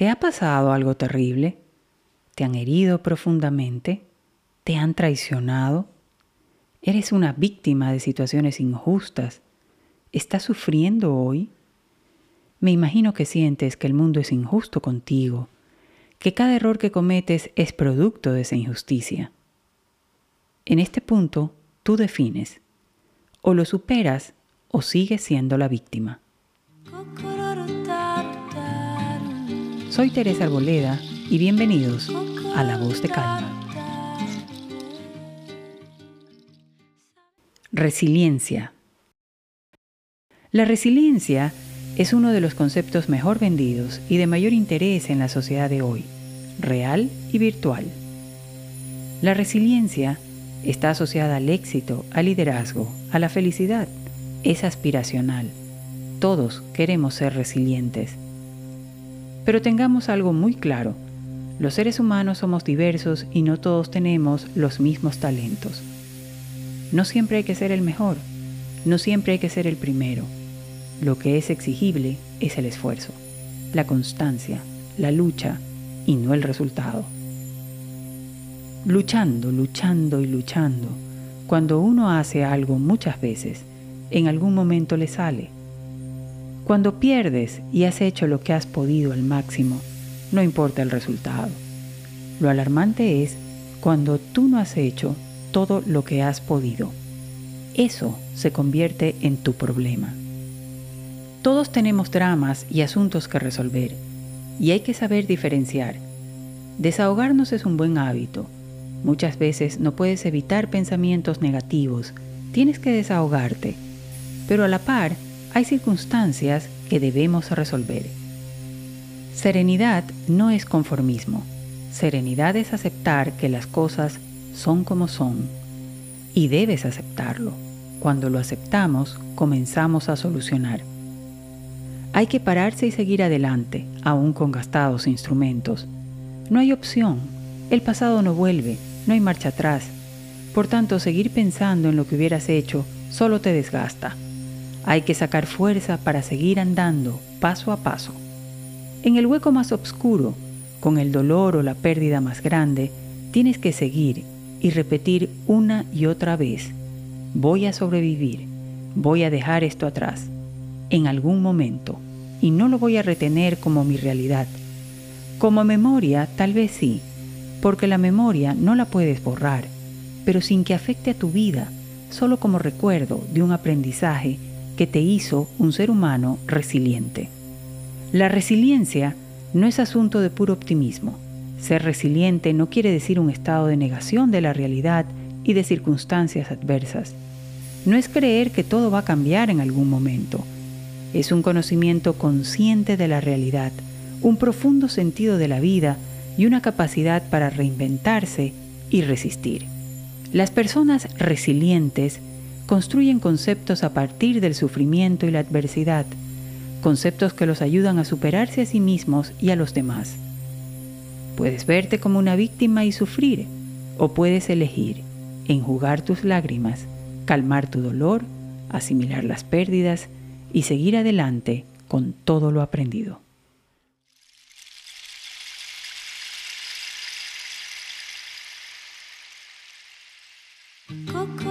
¿Te ha pasado algo terrible? ¿Te han herido profundamente? ¿Te han traicionado? ¿Eres una víctima de situaciones injustas? ¿Estás sufriendo hoy? Me imagino que sientes que el mundo es injusto contigo, que cada error que cometes es producto de esa injusticia. En este punto, tú defines, o lo superas o sigues siendo la víctima. Soy Teresa Arboleda y bienvenidos a La Voz de Calma. Resiliencia. La resiliencia es uno de los conceptos mejor vendidos y de mayor interés en la sociedad de hoy, real y virtual. La resiliencia está asociada al éxito, al liderazgo, a la felicidad. Es aspiracional. Todos queremos ser resilientes. Pero tengamos algo muy claro. Los seres humanos somos diversos y no todos tenemos los mismos talentos. No siempre hay que ser el mejor, no siempre hay que ser el primero lo que es exigible es el esfuerzo, la constancia, la lucha y no el resultado. Luchando, luchando y luchando, cuando uno hace algo muchas veces, en algún momento le sale. Cuando pierdes y has hecho lo que has podido al máximo, no importa el resultado. Lo alarmante es cuando tú no has hecho todo lo que has podido. Eso se convierte en tu problema. Todos tenemos dramas y asuntos que resolver, y hay que saber diferenciar. Desahogarnos es un buen hábito. Muchas veces no puedes evitar pensamientos negativos, tienes que desahogarte, pero a la par hay circunstancias que debemos resolver. Serenidad no es conformismo. Serenidad es aceptar que las cosas son como son. Y debes aceptarlo. Cuando lo aceptamos, comenzamos a solucionar. Hay que pararse y seguir adelante, aún con gastados instrumentos. No hay opción. El pasado no vuelve, no hay marcha atrás. Por tanto, seguir pensando en lo que hubieras hecho solo te desgasta. Hay que sacar fuerza para seguir andando paso a paso. En el hueco más oscuro, con el dolor o la pérdida más grande, tienes que seguir y repetir una y otra vez, voy a sobrevivir, voy a dejar esto atrás en algún momento y no lo voy a retener como mi realidad. Como memoria, tal vez sí, porque la memoria no la puedes borrar, pero sin que afecte a tu vida, solo como recuerdo de un aprendizaje que te hizo un ser humano resiliente. La resiliencia no es asunto de puro optimismo. Ser resiliente no quiere decir un estado de negación de la realidad y de circunstancias adversas. No es creer que todo va a cambiar en algún momento, es un conocimiento consciente de la realidad, un profundo sentido de la vida y una capacidad para reinventarse y resistir. Las personas resilientes construyen conceptos a partir del sufrimiento y la adversidad, conceptos que los ayudan a superarse a sí mismos y a los demás. Puedes verte como una víctima y sufrir, o puedes elegir enjugar tus lágrimas, calmar tu dolor, asimilar las pérdidas y seguir adelante con todo lo aprendido. Coco.